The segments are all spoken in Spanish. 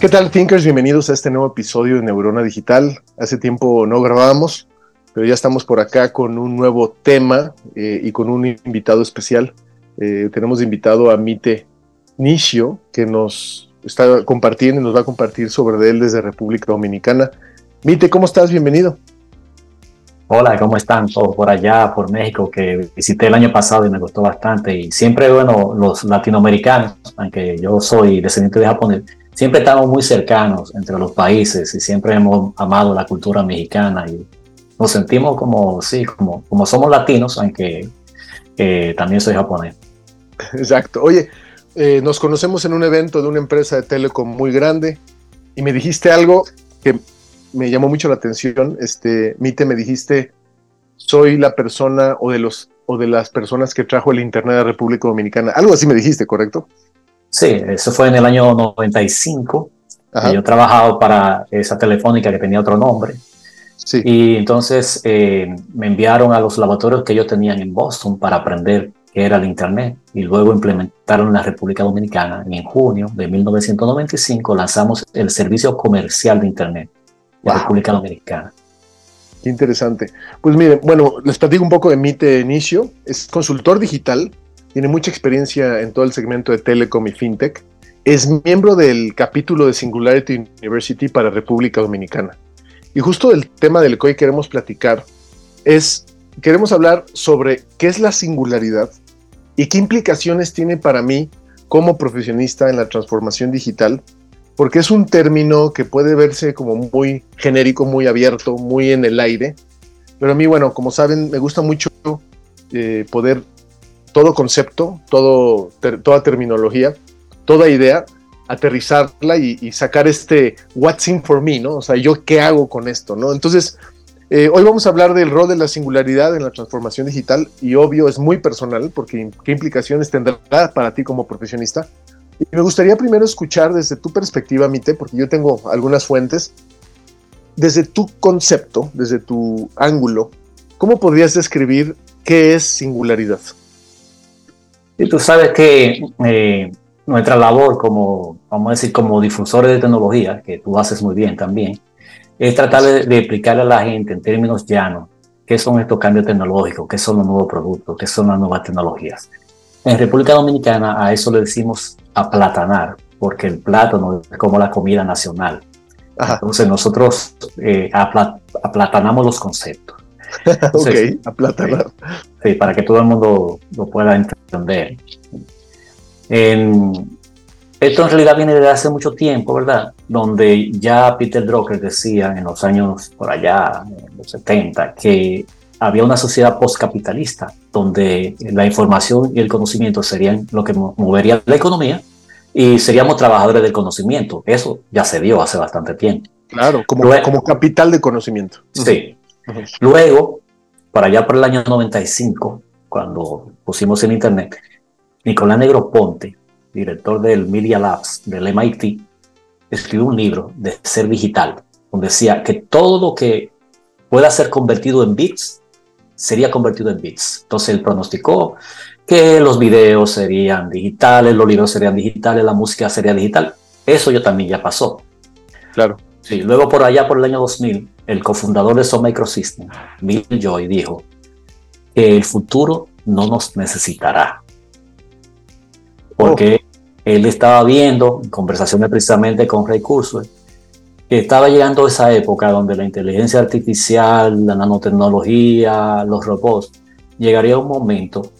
¿Qué tal, Thinkers? Bienvenidos a este nuevo episodio de Neurona Digital. Hace tiempo no grabábamos, pero ya estamos por acá con un nuevo tema eh, y con un invitado especial. Eh, tenemos invitado a Mite Nishio, que nos está compartiendo y nos va a compartir sobre él desde República Dominicana. Mite, ¿cómo estás? Bienvenido. Hola, ¿cómo están todos por allá, por México, que visité el año pasado y me gustó bastante? Y siempre, bueno, los latinoamericanos, aunque yo soy descendiente de japonés, siempre estamos muy cercanos entre los países y siempre hemos amado la cultura mexicana y nos sentimos como, sí, como, como somos latinos, aunque eh, también soy japonés. Exacto. Oye, eh, nos conocemos en un evento de una empresa de telecom muy grande y me dijiste algo que me llamó mucho la atención. Este, Mite, me dijiste, soy la persona o de los o de las personas que trajo el Internet a República Dominicana. Algo así me dijiste, ¿correcto? Sí, eso fue en el año 95. Yo trabajaba para esa telefónica que tenía otro nombre. Sí. Y entonces eh, me enviaron a los laboratorios que ellos tenían en Boston para aprender qué era el Internet y luego implementaron en la República Dominicana. Y en junio de 1995 lanzamos el servicio comercial de Internet de la República Dominicana. Qué interesante. Pues miren, bueno, les platico un poco de Mite Inicio. Es consultor digital tiene mucha experiencia en todo el segmento de telecom y fintech. Es miembro del capítulo de Singularity University para República Dominicana. Y justo del tema del que hoy queremos platicar es, queremos hablar sobre qué es la singularidad y qué implicaciones tiene para mí como profesionista en la transformación digital, porque es un término que puede verse como muy genérico, muy abierto, muy en el aire, pero a mí, bueno, como saben, me gusta mucho eh, poder todo concepto, toda terminología, toda idea, aterrizarla y, sacar este what's in for me, ¿no? O sea, yo qué hago con esto, ¿no? Entonces, eh, hoy vamos a hablar del rol de la singularidad en la transformación digital y obvio es muy personal porque qué implicaciones tendrá para ti como profesionista. Y me gustaría primero escuchar desde tu perspectiva, Mite, porque yo tengo algunas fuentes, desde tu concepto, desde tu ángulo, ¿cómo podrías describir qué es singularidad? Y tú sabes que eh, nuestra labor como, vamos a decir, como difusores de tecnología, que tú haces muy bien también, es tratar de, explicarle a la gente en términos llanos qué son estos cambios tecnológicos, qué son los nuevos productos, qué son las nuevas tecnologías. En República Dominicana a eso le decimos aplatanar, porque el plátano es como la comida nacional. Entonces nosotros eh, aplatanamos los conceptos. ok, aplatanar. Sí, para que todo el mundo lo pueda entender. Esto en realidad viene desde hace mucho tiempo, ¿verdad? Donde ya Peter Drucker decía en los años por allá, en los 70, que había una sociedad postcapitalista donde la información y el conocimiento serían lo que movería la economía y seríamos trabajadores del conocimiento. Eso ya se dio hace bastante tiempo. Claro, como, como capital de conocimiento. Sí. Luego, para allá por el año 95, cuando pusimos en internet, Nicolás Negroponte, director del Media Labs del MIT, escribió un libro de ser digital, donde decía que todo lo que pueda ser convertido en bits sería convertido en bits. Entonces él pronosticó que los videos serían digitales, los libros serían digitales, la música sería digital. Eso yo también ya pasó. Claro. Sí, luego por allá por el año 2000, el cofundador de Sun Microsystems, Bill Joy, dijo que el futuro no nos necesitará. Porque oh. él estaba viendo, en conversaciones precisamente con Ray Kurzweil, que estaba llegando esa época donde la inteligencia artificial, la nanotecnología, los robots, llegaría un momento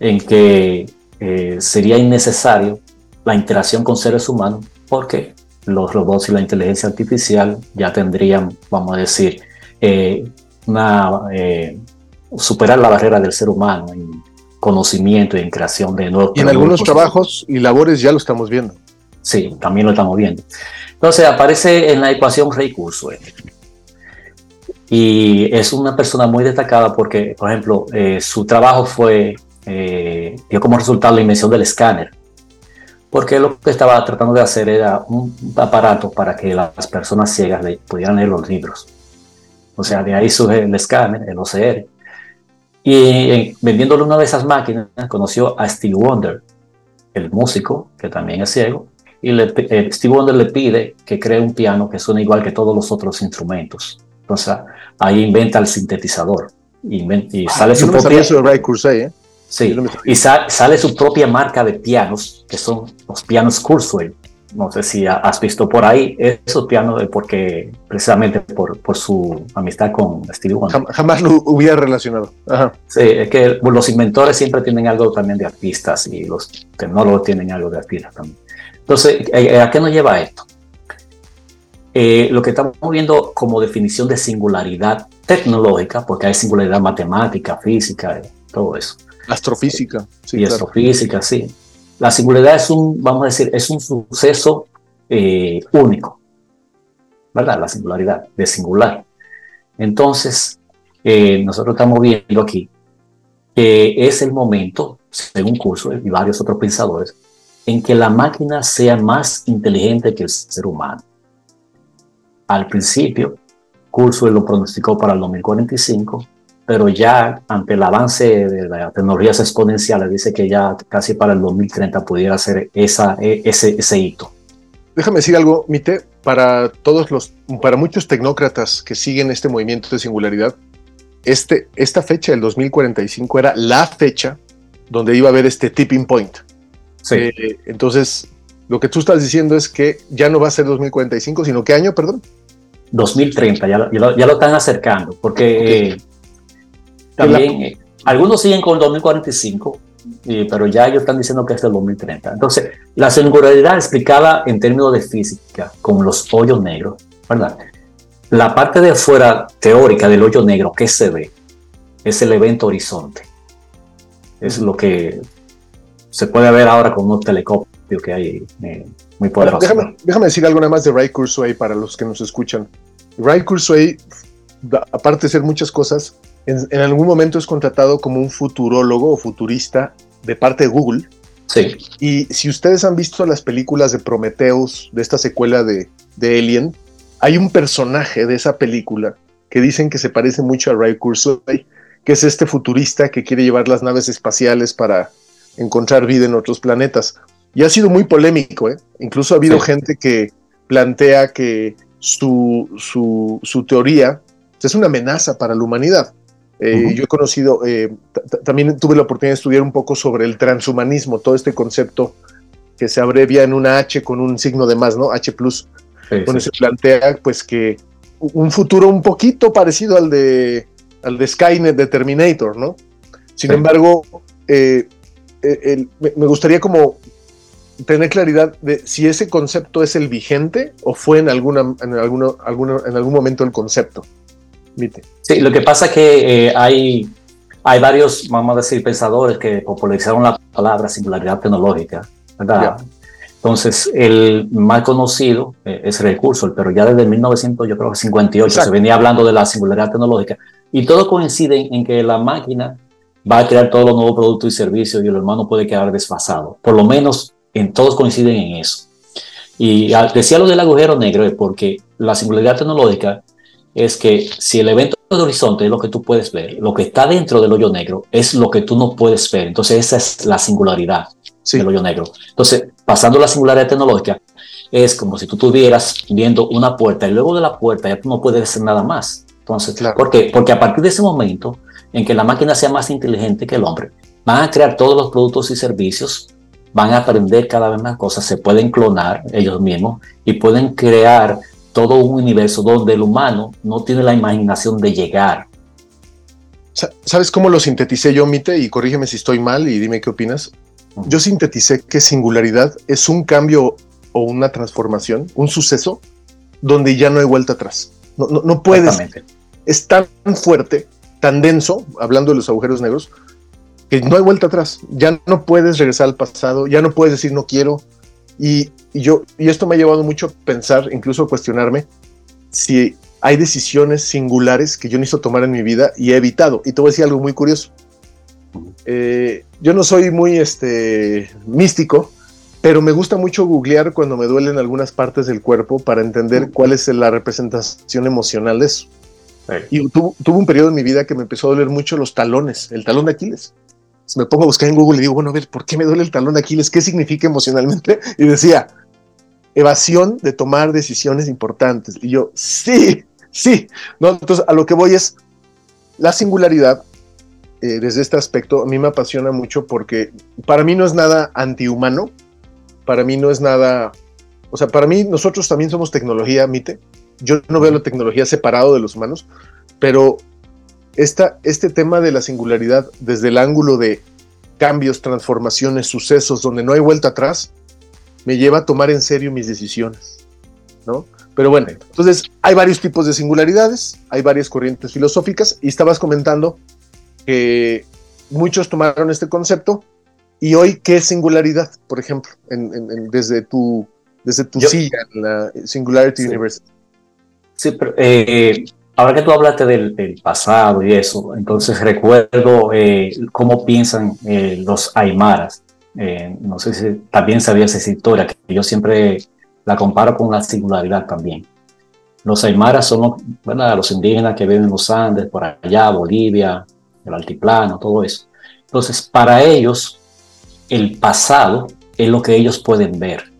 en que eh, sería innecesario la interacción con seres humanos porque los robots y la inteligencia artificial ya tendrían, vamos a decir, eh, una, eh, superar la barrera del ser humano conocimiento y en creación de nuevos. Y en algunos trabajos y labores ya lo estamos viendo. Sí, también lo estamos viendo. Entonces aparece en la ecuación Ray Kurzweil. Y es una persona muy destacada porque, por ejemplo, eh, su trabajo fue, eh, dio como resultado la invención del escáner. Porque lo que estaba tratando de hacer era un aparato para que las personas ciegas pudieran leer los libros. O sea, de ahí surge el escáner, el OCR. Y vendiéndole una de esas máquinas, conoció a Steve Wonder, el músico, que también es ciego, y le, eh, Steve Wonder le pide que cree un piano que suene igual que todos los otros instrumentos. Entonces ahí inventa el sintetizador y, ah, sale su propia... ¿eh? Sí, y sale su propia marca de pianos, que son los pianos Kurzweil. No sé si has visto por ahí esos pianos, porque precisamente por, por su amistad con Steve Wonder. Jamás lo hubiera relacionado. Sí, es que los inventores siempre tienen algo también de artistas y los tecnólogos tienen algo de artistas también. Entonces, ¿a qué nos lleva esto? Eh, lo que estamos viendo como definición de singularidad tecnológica, porque hay singularidad matemática, física, todo eso. Astrofísica. Sí, y astrofísica, sí. La singularidad es un, vamos a decir, es un suceso único, ¿verdad? La singularidad, de singular. Entonces, nosotros estamos viendo aquí que es el momento, según Curso y varios otros pensadores, en que la máquina sea más inteligente que el ser humano. Al principio, Kurzweil lo pronosticó para el 2045, pero ya ante el avance de las tecnologías exponenciales, dice que ya casi para el 2030 pudiera ser esa, e, ese, ese hito. Déjame decir algo, Mite, para todos los, para muchos tecnócratas que siguen este movimiento de singularidad, este, esta fecha, el 2045, era la fecha donde iba a haber este tipping point, eh, entonces, lo que tú estás diciendo es que ya no va a ser 2045, sino ¿qué año, perdón? 2030, ya, ya, lo, están acercando, porque eh, también eh, algunos siguen con el 2045, pero ya ellos están diciendo que es el 2030. Entonces, la singularidad explicada en términos de física, con los hoyos negros, ¿verdad? La parte de afuera teórica del hoyo negro, que se ve? Es el evento horizonte. Es lo que se puede ver ahora con un telescopio que hay eh, muy poderoso. Déjame, decir algo nada más de Ray Kurzweil para los que nos escuchan. Ray Kurzweil, aparte de ser muchas cosas, en, algún momento es contratado como un futurólogo o futurista de parte de Google. Sí. Y si ustedes han visto las películas de Prometheus, de esta secuela de, de Alien, hay un personaje de esa película que dicen que se parece mucho a Ray Kurzweil, que es este futurista que quiere llevar las naves espaciales para encontrar vida en otros planetas. Y ha sido muy polémico, ¿eh? Incluso ha habido gente que plantea que su, su, teoría es una amenaza para la humanidad. Eh, yo he conocido, eh, también tuve la oportunidad de estudiar un poco sobre el transhumanismo, todo este concepto que se abrevia en una H con un signo de más, ¿no? H plus, donde se plantea pues que un futuro un poquito parecido al de, al de Skynet de Terminator, ¿no? Sin embargo, eh, eh, me gustaría como tener claridad de si ese concepto es el vigente o fue en, alguna, en, alguno, en algún momento el concepto. Sí, lo que pasa es que eh, hay, hay varios, vamos a decir, pensadores que popularizaron la palabra singularidad tecnológica, ¿verdad? Entonces, el más conocido eh, es recurso, pero ya desde 1900, yo creo que 58, se venía hablando de la singularidad tecnológica y todo coincide en que la máquina va a crear todos los nuevos productos y servicios y el hermano puede quedar desfasado. Por lo menos en todos coinciden en eso. Y decía lo del agujero negro porque la singularidad tecnológica es que si el evento del horizonte es lo que tú puedes ver, lo que está dentro del hoyo negro es lo que tú no puedes ver. Entonces esa es la singularidad del hoyo negro. Entonces, pasando a la singularidad tecnológica, es como si tú estuvieras viendo una puerta y luego de la puerta ya tú no puedes hacer nada más. Entonces, ¿por qué? Porque a partir de ese momento en que la máquina sea más inteligente que el hombre. Van a crear todos los productos y servicios, van a aprender cada vez más cosas, se pueden clonar ellos mismos y pueden crear todo un universo donde el humano no tiene la imaginación de llegar. ¿Sabes cómo lo sinteticé yo, Mite? Y corrígeme si estoy mal y dime qué opinas. Yo sinteticé que singularidad es un cambio o una transformación, un suceso donde ya no hay vuelta atrás. No, no, no puedes. Es tan fuerte tan denso, hablando de los agujeros negros, que no hay vuelta atrás, ya no puedes regresar al pasado, ya no puedes decir no quiero. Y, yo, y esto me ha llevado mucho a pensar, incluso a cuestionarme, si hay decisiones singulares que yo necesito tomar en mi vida y he evitado. Y te voy a decir algo muy curioso. Eh, yo no soy muy este, místico, pero me gusta mucho googlear cuando me duelen algunas partes del cuerpo para entender cuál es la representación emocional de eso. Y tuve un periodo en mi vida que me empezó a doler mucho los talones, el talón de Aquiles. Me pongo a buscar en Google y digo, bueno, a ver, ¿por qué me duele el talón de Aquiles? ¿Qué significa emocionalmente? Y decía, evasión de tomar decisiones importantes. Y yo, sí, sí. ¿No? Entonces, a lo que voy es la singularidad. Eh, desde este aspecto, a mí me apasiona mucho porque para mí no es nada antihumano, para mí no es nada, o sea, para mí nosotros también somos tecnología, Mite. Yo no veo la tecnología separado de los humanos, pero esta, este tema de la singularidad desde el ángulo de cambios, transformaciones, sucesos, donde no hay vuelta atrás, me lleva a tomar en serio mis decisiones, ¿no? Pero bueno, entonces hay varios tipos de singularidades, hay varias corrientes filosóficas y estabas comentando que muchos tomaron este concepto y hoy, ¿qué singularidad, por ejemplo, desde tu, desde tu silla en la Singularity University? Sí, pero eh, ahora que tú hablaste del, pasado y eso, entonces recuerdo eh, cómo piensan eh, los aymaras. no sé si también sabías esa historia, que yo siempre la comparo con la singularidad también. Los aymaras son los, los indígenas que viven en los Andes, por allá, Bolivia, el altiplano, todo eso. Entonces, para ellos, el pasado es lo que ellos pueden ver.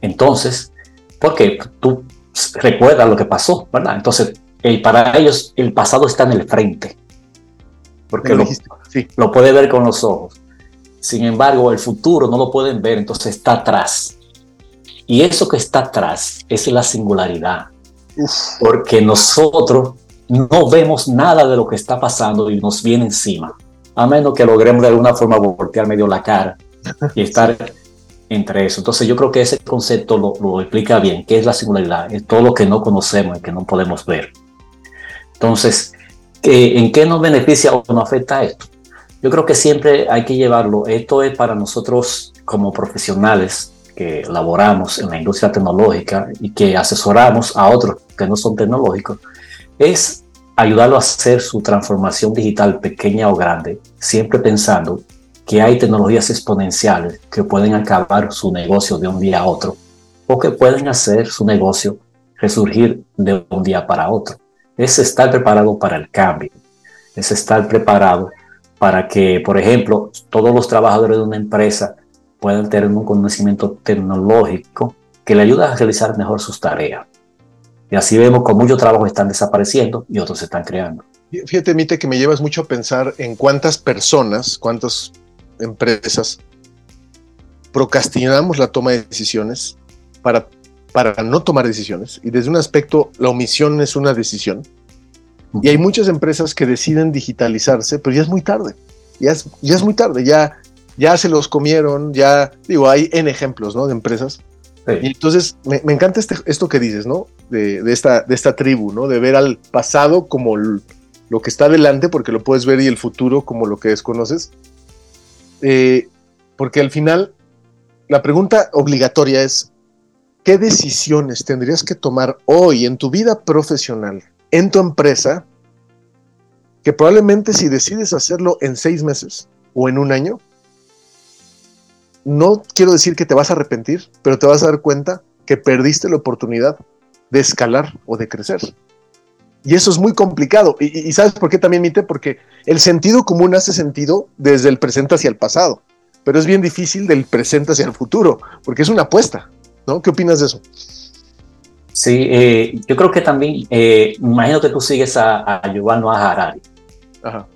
Entonces, porque tú recuerdas lo que pasó, ¿verdad? Entonces, para ellos el pasado está en el frente, porque lo, lo puede ver con los ojos. Sin embargo, el futuro no lo pueden ver, entonces está atrás. Y eso que está atrás es la singularidad, porque nosotros no vemos nada de lo que está pasando y nos viene encima a menos que logremos de alguna forma voltear medio la cara y estar entre eso. Entonces yo creo que ese concepto lo, explica bien, qué es la singularidad, es todo lo que no conocemos y que no podemos ver. Entonces, ¿en qué nos beneficia o nos afecta esto? Yo creo que siempre hay que llevarlo, esto es para nosotros como profesionales que laboramos en la industria tecnológica y que asesoramos a otros que no son tecnológicos, es ayudarlo a hacer su transformación digital pequeña o grande, siempre pensando que hay tecnologías exponenciales que pueden acabar su negocio de un día a otro o que pueden hacer su negocio resurgir de un día para otro. Es estar preparado para el cambio, es estar preparado para que, por ejemplo, todos los trabajadores de una empresa puedan tener un conocimiento tecnológico que le ayude a realizar mejor sus tareas. Y así vemos que muchos trabajos están desapareciendo y otros se están creando. Fíjate, Mite, que me llevas mucho a pensar en cuántas personas, cuántas empresas procrastinamos la toma de decisiones para, para no tomar decisiones. Y desde un aspecto, la omisión es una decisión. Y hay muchas empresas que deciden digitalizarse, pero ya es muy tarde. Ya es, ya es muy tarde, ya, ya se los comieron, ya, digo, hay en ejemplos, ¿no? De empresas y entonces me, encanta este, esto que dices, ¿no? De, esta, de esta tribu, ¿no? De ver al pasado como lo que está adelante, porque lo puedes ver, y el futuro como lo que desconoces. Eh, porque al final, la pregunta obligatoria es, ¿qué decisiones tendrías que tomar hoy en tu vida profesional, en tu empresa, que probablemente si decides hacerlo en seis meses o en un año, no quiero decir que te vas a arrepentir, pero te vas a dar cuenta que perdiste la oportunidad de escalar o de crecer. Y eso es muy complicado. Y, sabes por qué también, Mite? Porque el sentido común hace sentido desde el presente hacia el pasado, pero es bien difícil del presente hacia el futuro, porque es una apuesta, ¿no? ¿Qué opinas de eso? Sí, eh, yo creo que también, eh, imagino que tú sigues a, a Yuval Noah Harari. Ajá.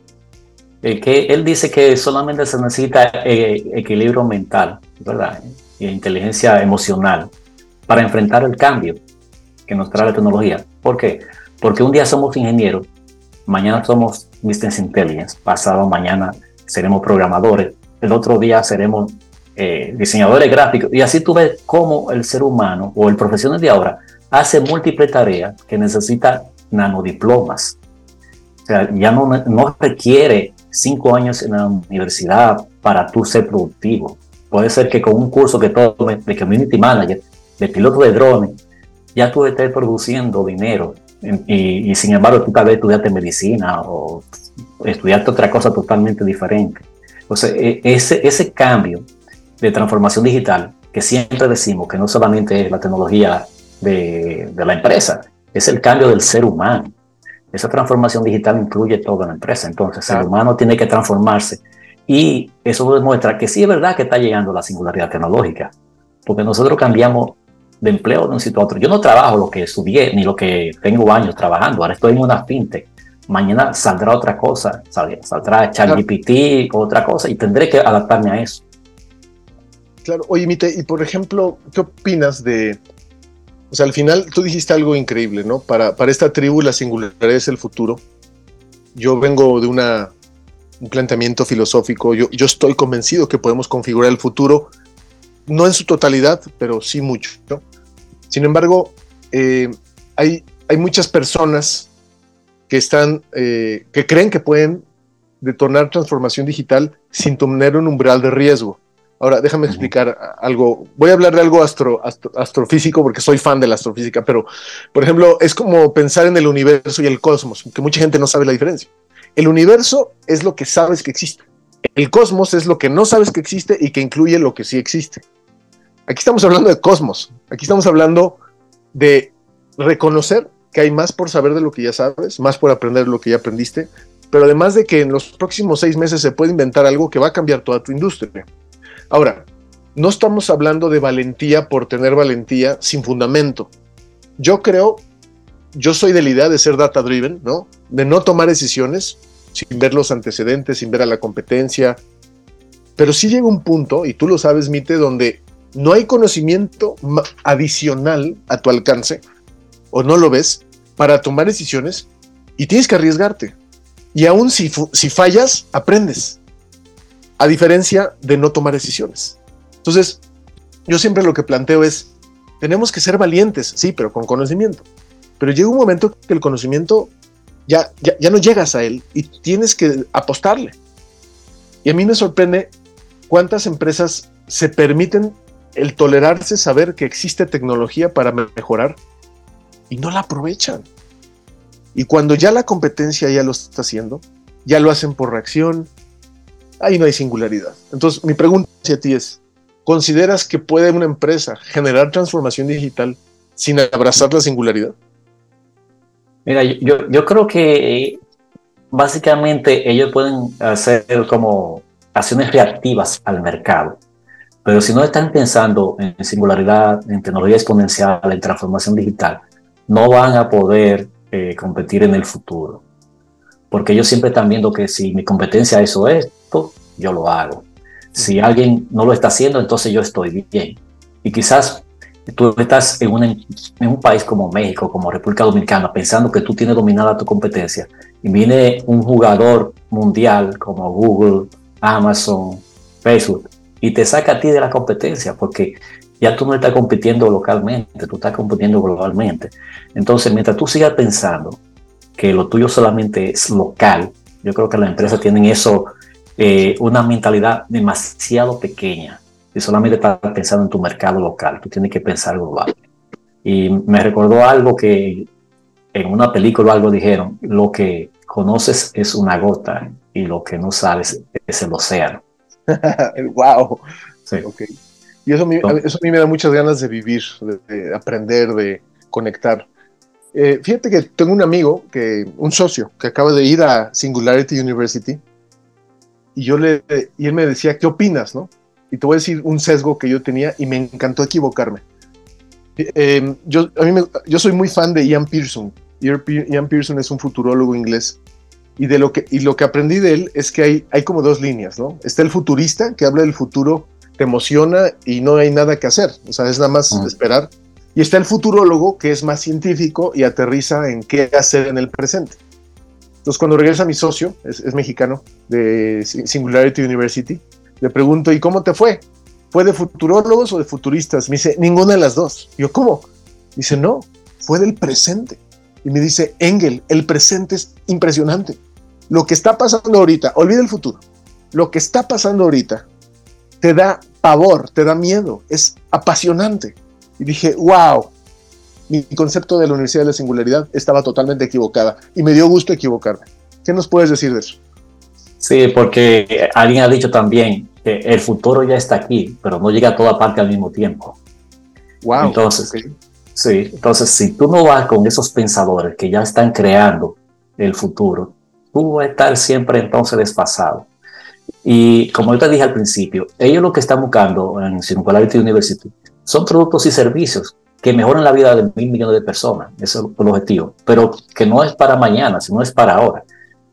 Eh, que él dice que solamente se necesita eh, equilibrio mental, ¿verdad? Y inteligencia emocional para enfrentar el cambio que nos trae la tecnología. ¿Por qué? Porque un día somos ingenieros, mañana somos business intelligence, pasado mañana seremos programadores, el otro día seremos eh, diseñadores gráficos. Y así tú ves cómo el ser humano o el profesional de ahora hace múltiples tareas que necesita nanodiplomas. O sea, ya no, no requiere cinco años en la universidad para tú ser productivo. Puede ser que con un curso que tome de Community Manager, de piloto de drones, ya tú estés produciendo dinero. Y, sin embargo, tú tal vez estudiaste medicina o estudiaste otra cosa totalmente diferente. Entonces, e, ese, ese cambio de transformación digital, que siempre decimos que no solamente es la tecnología de, de la empresa, es el cambio del ser humano. Esa transformación digital incluye toda la empresa. Entonces, el humano tiene que transformarse. Y eso demuestra que sí es verdad que está llegando la singularidad tecnológica, porque nosotros cambiamos de empleo de un sitio a otro. Yo no trabajo lo que estudié ni lo que tengo años trabajando. Ahora estoy en una fintech. Mañana saldrá otra cosa, saldrá ChatGPT, otra cosa, y tendré que adaptarme a eso. Claro, oye, Mite, y por ejemplo, ¿qué opinas de o sea, al final tú dijiste algo increíble, ¿no? Para, para esta tribu la singularidad es el futuro. Yo vengo de una, un planteamiento filosófico, yo, yo estoy convencido que podemos configurar el futuro, no en su totalidad, pero sí mucho. ¿no? Sin embargo, eh, hay, hay muchas personas que están, eh, que creen que pueden detonar transformación digital sin tener un umbral de riesgo. Ahora, déjame explicar algo. Voy a hablar de algo astro, astrofísico porque soy fan de la astrofísica, pero, por ejemplo, es como pensar en el universo y el cosmos, que mucha gente no sabe la diferencia. El universo es lo que sabes que existe. El cosmos es lo que no sabes que existe y que incluye lo que sí existe. Aquí estamos hablando de cosmos. Aquí estamos hablando de reconocer que hay más por saber de lo que ya sabes, más por aprender de lo que ya aprendiste, pero además de que en los próximos seis meses se puede inventar algo que va a cambiar toda tu industria. Ahora, no estamos hablando de valentía por tener valentía sin fundamento. Yo creo, yo soy de la idea de ser data driven, ¿no? De no tomar decisiones sin ver los antecedentes, sin ver a la competencia. Pero sí llega un punto, y tú lo sabes, Mite, donde no hay conocimiento adicional a tu alcance, o no lo ves, para tomar decisiones, y tienes que arriesgarte. Y aún si, si fallas, aprendes a diferencia de no tomar decisiones. Entonces, yo siempre lo que planteo es, tenemos que ser valientes, sí, pero con conocimiento. Pero llega un momento que el conocimiento ya, ya, no llegas a él y tienes que apostarle. Y a mí me sorprende cuántas empresas se permiten el tolerarse saber que existe tecnología para mejorar y no la aprovechan. Y cuando ya la competencia ya lo está haciendo, ya lo hacen por reacción, ahí no hay singularidad. Entonces, mi pregunta hacia ti es, ¿consideras que puede una empresa generar transformación digital sin abrazar la singularidad? Mira, yo, yo creo que básicamente ellos pueden hacer como acciones reactivas al mercado, pero si no están pensando en singularidad, en tecnología exponencial, en transformación digital, no van a poder eh, competir en el futuro. Porque ellos siempre están viendo que si mi competencia eso es, yo lo hago. Si alguien no lo está haciendo, entonces yo estoy bien. Y quizás tú estás en, en un país como México, como República Dominicana, pensando que tú tienes dominada tu competencia, y viene un jugador mundial como Google, Amazon, Facebook, y te saca a ti de la competencia, porque ya tú no estás compitiendo localmente, tú estás compitiendo globalmente. Entonces, mientras tú sigas pensando que lo tuyo solamente es local, yo creo que las empresas tienen eso eh, una mentalidad demasiado pequeña y solamente estás pensando en tu mercado local, tú tienes que pensar global. Y me recordó algo que en una película algo dijeron, lo que conoces es una gota y lo que no sabes es el océano. wow. Sí. Y eso a, mí, eso a mí me da muchas ganas de vivir, de, aprender, de conectar. Eh, fíjate que tengo un amigo, que, un socio, que acaba de ir a Singularity University y yo le, y él me decía, ¿qué opinas? ¿no? Y te voy a decir un sesgo que yo tenía y me encantó equivocarme. Em, yo, a mí yo soy muy fan de Ian Pearson. Ian Pearson es un futurólogo inglés. Y, de lo que, y lo que aprendí de él es que hay, hay como dos líneas, ¿no? Está el futurista, que habla del futuro, te emociona y no hay nada que hacer. O sea, es nada más esperar. Y está el futurólogo, que es más científico y aterriza en qué hacer en el presente. Entonces, cuando regresa mi socio, es, mexicano, de Singularity University, le pregunto, ¿y cómo te fue? ¿Fue de futurólogos o de futuristas? Me dice, ninguna de las dos. yo, ¿cómo? Dice, no, fue del presente. Y me dice, Engel, el presente es impresionante. lo que está pasando ahorita, olvida el futuro, lo que está pasando ahorita te da pavor, te da miedo, es apasionante. Y dije, wow, mi concepto de la Universidad de la Singularidad estaba totalmente equivocada y me dio gusto equivocarme. ¿Qué nos puedes decir de eso? Sí, porque alguien ha dicho también que el futuro ya está aquí, pero no llega a toda parte al mismo tiempo. Wow. Entonces, sí, entonces si tú no vas con esos pensadores que ya están creando el futuro, tú vas a estar siempre entonces desfasado. Y como yo te dije al principio, ellos lo que están buscando en Singularity University son productos y servicios que mejoran la vida de mil millones de personas. Ese es el objetivo. Pero que no es para mañana, sino es para ahora.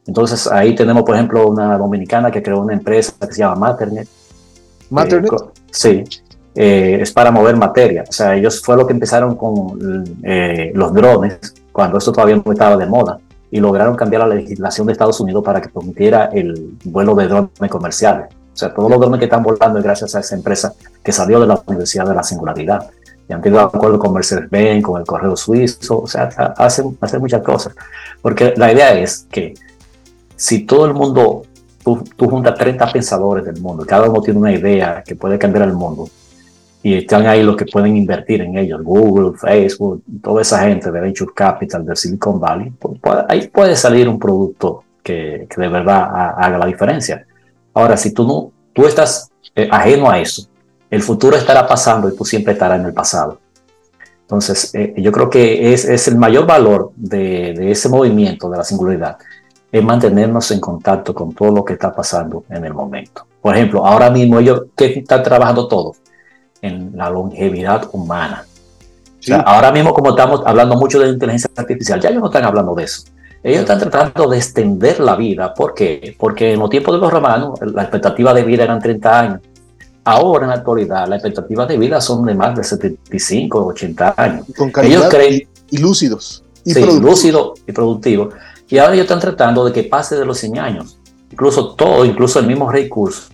Entonces ahí tenemos, por ejemplo, una dominicana que creó una empresa que se llama Maternet. ¿Maternet? Eh, sí. Eh, es para mover materia. O sea, ellos fue lo que empezaron con eh, los drones, cuando esto todavía no estaba de moda y lograron cambiar la legislación de Estados Unidos para que permitiera el vuelo de drones comerciales. O sea, todos los drones que están volando es gracias a esa empresa que salió de la Universidad de la Singularidad. Y han tenido acuerdo con Mercedes-Benz, con el Correo Suizo, o sea, hacen, hacen muchas cosas. Porque la idea es que si todo el mundo, tú, tú juntas 30 pensadores del mundo, cada uno tiene una idea que puede cambiar el mundo, y están ahí los que pueden invertir en ellos, Google, Facebook, toda esa gente de Venture Capital, del Silicon Valley, pues, ahí puede salir un producto que, que, de verdad haga la diferencia. Ahora, si tú no, tú estás eh, ajeno a eso, el futuro estará pasando y tú siempre estarás en el pasado. Entonces, eh, yo creo que es, es el mayor valor de, de, ese movimiento de la singularidad, es mantenernos en contacto con todo lo que está pasando en el momento. Por ejemplo, ahora mismo ellos, ¿qué están trabajando todos? En la longevidad humana. ahora mismo, como estamos hablando mucho de inteligencia artificial, ya ellos no están hablando de eso. Ellos están tratando de extender la vida. ¿Por qué? Porque en los tiempos de los romanos la expectativa de vida eran 30 años. Ahora, en la actualidad, la expectativa de vida son de más de 75, 80 años. con ellos creen, y, lúcidos. Y sí, lúcidos y productivos. Y ahora ellos están tratando de que pase de los 100 años. Incluso todo, incluso el mismo Rey Curso,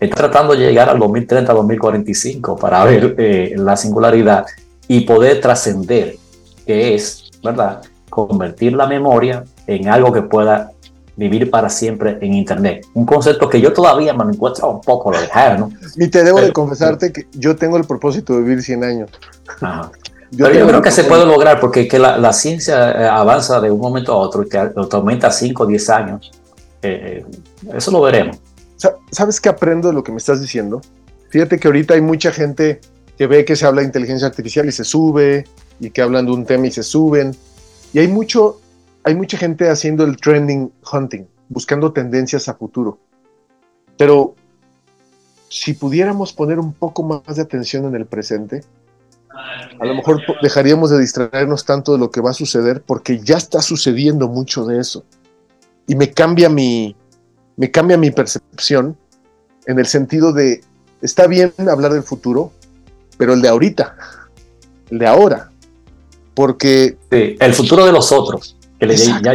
está tratando de llegar al 2030, 2045 para ver eh, la singularidad y poder trascender, que es, ¿verdad?, convertir la memoria en algo que pueda vivir para siempre en Internet. Un concepto que yo todavía me encuentro un poco lejano. Y te debo de confesarte que yo tengo el propósito de vivir 100 años. Yo Pero yo creo que se puede lograr porque que la, la, ciencia eh, avanza de un momento a otro y que aumenta 5 o 10 años. Eh, eso lo veremos. ¿Sabes qué aprendo de lo que me estás diciendo? Fíjate que ahorita hay mucha gente que ve que se habla de inteligencia artificial y se sube, y que hablan de un tema y se suben. Y hay, mucho, hay mucha gente haciendo el trending hunting, buscando tendencias a futuro. Pero si pudiéramos poner un poco más de atención en el presente, a lo mejor dejaríamos de distraernos tanto de lo que va a suceder porque ya está sucediendo mucho de eso. Y me cambia mi, me cambia mi percepción en el sentido de, está bien hablar del futuro, pero el de ahorita, el de ahora, porque... el futuro de los otros, que, ya,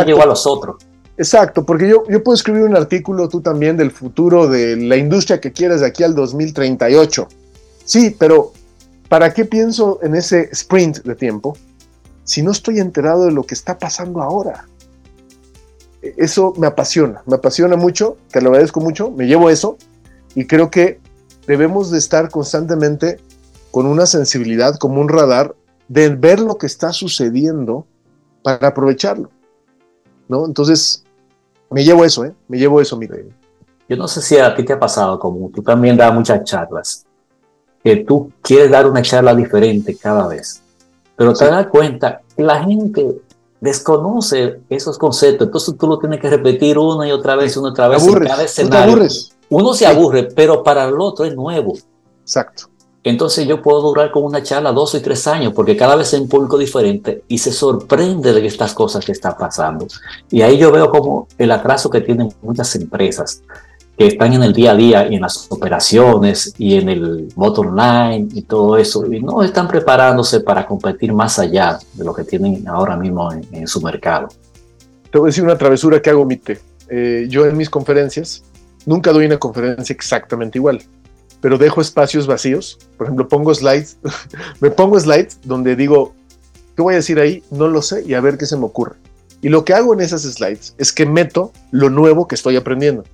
le llegó a los otros. Exacto, porque yo, yo puedo escribir un artículo tú también del futuro de la industria que quieras de aquí al 2038. Sí, pero ¿para qué pienso en ese sprint de tiempo si no estoy enterado de lo que está pasando ahora? Eso me apasiona, me apasiona mucho, te lo agradezco mucho, me llevo eso y creo que debemos de estar constantemente con una sensibilidad, como un radar, de ver lo que está sucediendo para aprovecharlo. ¿no? Entonces, me llevo eso, ¿eh? Me llevo eso, mire. Yo no sé si a ti te ha pasado, como tú también das muchas charlas, que tú quieres dar una charla diferente cada vez, pero te das cuenta que la gente desconoce esos conceptos, entonces tú lo tienes que repetir una y otra vez, una y otra vez. Aburres, cada escenario. Uno se aburre, pero para el otro es nuevo. Exacto. Entonces yo puedo durar con una charla dos y tres años, porque cada vez es un público diferente y se sorprende de estas cosas que están pasando. Y ahí yo veo como el atraso que tienen muchas empresas que están en el día a día y en las operaciones y en el bottom line y todo eso, y no están preparándose para competir más allá de lo que tienen ahora mismo en, su mercado. Te voy a decir una travesura que hago, Mite. Eh, yo en mis conferencias nunca doy una conferencia exactamente igual, pero dejo espacios vacíos. Por ejemplo, pongo slides, me pongo slides donde digo, ¿qué voy a decir ahí? No lo sé y a ver qué se me ocurre. Y lo que hago en esas slides es que meto lo nuevo que estoy aprendiendo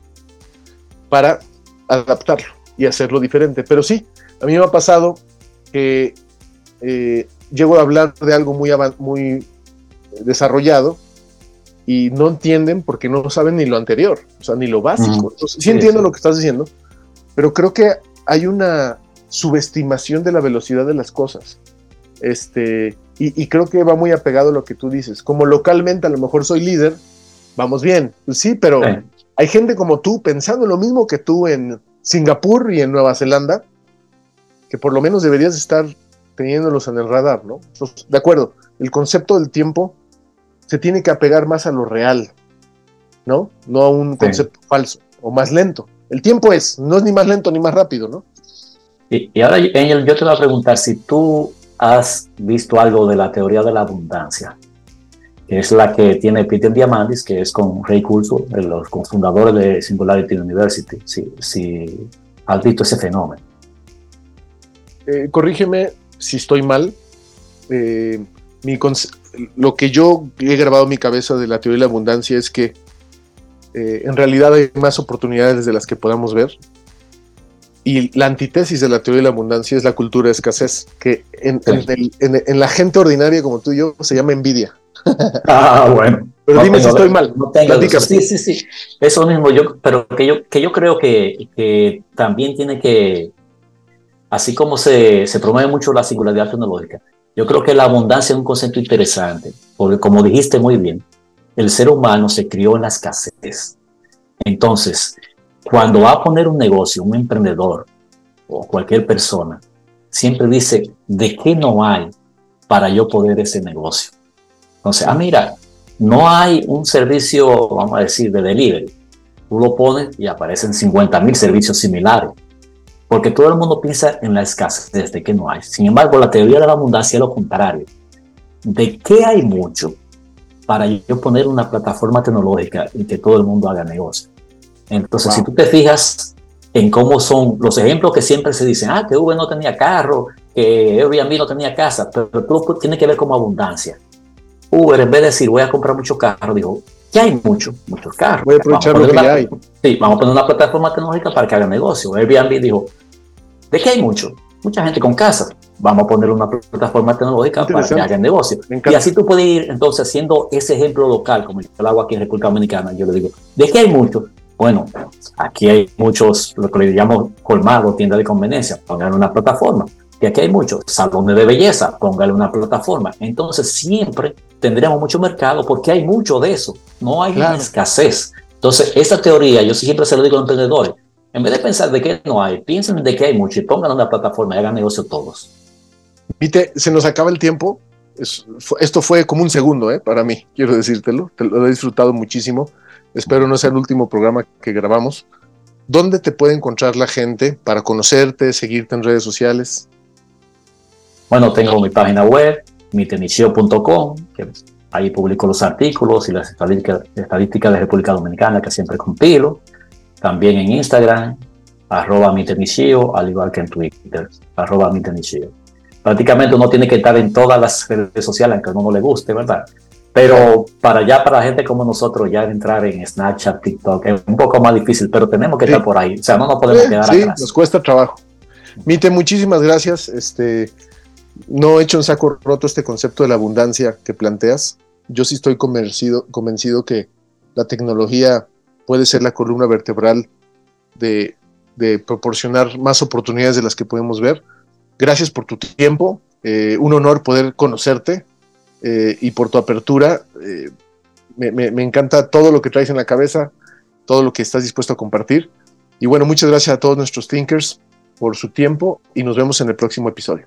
para adaptarlo y hacerlo diferente. Pero sí, a mí me ha pasado que eh, llego a hablar de algo muy, muy desarrollado y no entienden porque no saben ni lo anterior, o sea, ni lo básico. sí, entiendo lo que estás diciendo, pero creo que hay una subestimación de la velocidad de las cosas. Este, y, creo que va muy apegado a lo que tú dices. Como localmente a lo mejor soy líder, vamos bien. Pues sí, pero hay gente como tú pensando lo mismo que tú en Singapur y en Nueva Zelanda, que por lo menos deberías estar teniéndolos en el radar, ¿no? de acuerdo, el concepto del tiempo se tiene que apegar más a lo real, ¿no? No a un concepto falso o más lento. El tiempo es, no es ni más lento ni más rápido, ¿no? Y, y ahora, Angel, yo te voy a preguntar si tú has visto algo de la teoría de la abundancia, es la que tiene Peter Diamandis, que es con Ray Kurzweil, los cofundadores de Singularity University, si, si has visto ese fenómeno. Eh, corrígeme si estoy mal. Eh, lo que yo he grabado en mi cabeza de la teoría de la abundancia es que eh, en realidad hay más oportunidades de las que podamos ver y la antítesis de la teoría de la abundancia es la cultura de escasez, que en, la gente ordinaria como tú y yo se llama envidia. Ah, bueno. Pero dime si estoy mal. No tengo sí, sí, sí. Eso mismo, yo, pero que yo, que yo creo que, que también tiene que, así como se, se promueve mucho la singularidad tecnológica, yo creo que la abundancia es un concepto interesante, porque como dijiste muy bien, el ser humano se crió en la escasez. Entonces, cuando va a poner un negocio, un emprendedor o cualquier persona, siempre dice, ¿de qué no hay para yo poder ese negocio? Entonces, ah, mira, no hay un servicio, vamos a decir, de delivery. Tú lo pones y aparecen 50 mil servicios similares. Porque todo el mundo piensa en la escasez de que no hay. Sin embargo, la teoría de la abundancia es lo contrario. ¿De qué hay mucho para yo poner una plataforma tecnológica y que todo el mundo haga negocio? Entonces, si tú te fijas en cómo son los ejemplos que siempre se dicen, ah, que Uber no tenía carro, que Airbnb no tenía casa, pero tú tienes que ver como abundancia. Uber, en vez de decir, voy a comprar muchos carros, dijo, ya hay muchos, muchos carros. Voy a aprovechar lo que hay. Sí, vamos a poner una plataforma tecnológica para que haga negocio. Airbnb dijo, ¿de qué hay mucho? Mucha gente con casa. Vamos a poner una plataforma tecnológica para que haga negocio. Y así tú puedes ir entonces haciendo ese ejemplo local, como yo lo hago aquí en República Dominicana. Yo le digo, ¿de qué hay mucho? Bueno, aquí hay muchos, lo que le llamamos colmado, tienda de conveniencia, pongan una plataforma. Y aquí hay muchos salones de belleza, póngale una plataforma. Entonces siempre tendremos mucho mercado porque hay mucho de eso, no hay escasez. Entonces, esa teoría, yo siempre se lo digo a los emprendedores, en vez de pensar de qué no hay, piensen de qué hay mucho y pongan una plataforma y hagan negocio todos. Vite, se nos acaba el tiempo. esto fue como un segundo ¿eh? para mí, quiero decírtelo. Te lo he disfrutado muchísimo. Espero no sea el último programa que grabamos. ¿Dónde te puede encontrar la gente para conocerte, seguirte en redes sociales? Bueno, tengo mi página web, mitenicio.com, que ahí publico los artículos y las estadísticas, de República Dominicana que siempre compilo. También en Instagram, arroba mitenicio, al igual que en Twitter, arroba mitenicio. Prácticamente uno tiene que estar en todas las redes sociales, aunque a uno no le guste, ¿verdad? Pero para allá, para gente como nosotros, ya entrar en Snapchat, TikTok, es un poco más difícil, pero tenemos que estar por ahí. O sea, no nos podemos quedar sí, nos cuesta trabajo. Mite, muchísimas gracias. Este, no he hecho un saco roto este concepto de la abundancia que planteas. Yo sí estoy convencido, convencido que la tecnología puede ser la columna vertebral de, proporcionar más oportunidades de las que podemos ver. Gracias por tu tiempo. Eh, un honor poder conocerte eh, y por tu apertura. Eh, me, encanta todo lo que traes en la cabeza, todo lo que estás dispuesto a compartir. Y bueno, muchas gracias a todos nuestros thinkers por su tiempo y nos vemos en el próximo episodio.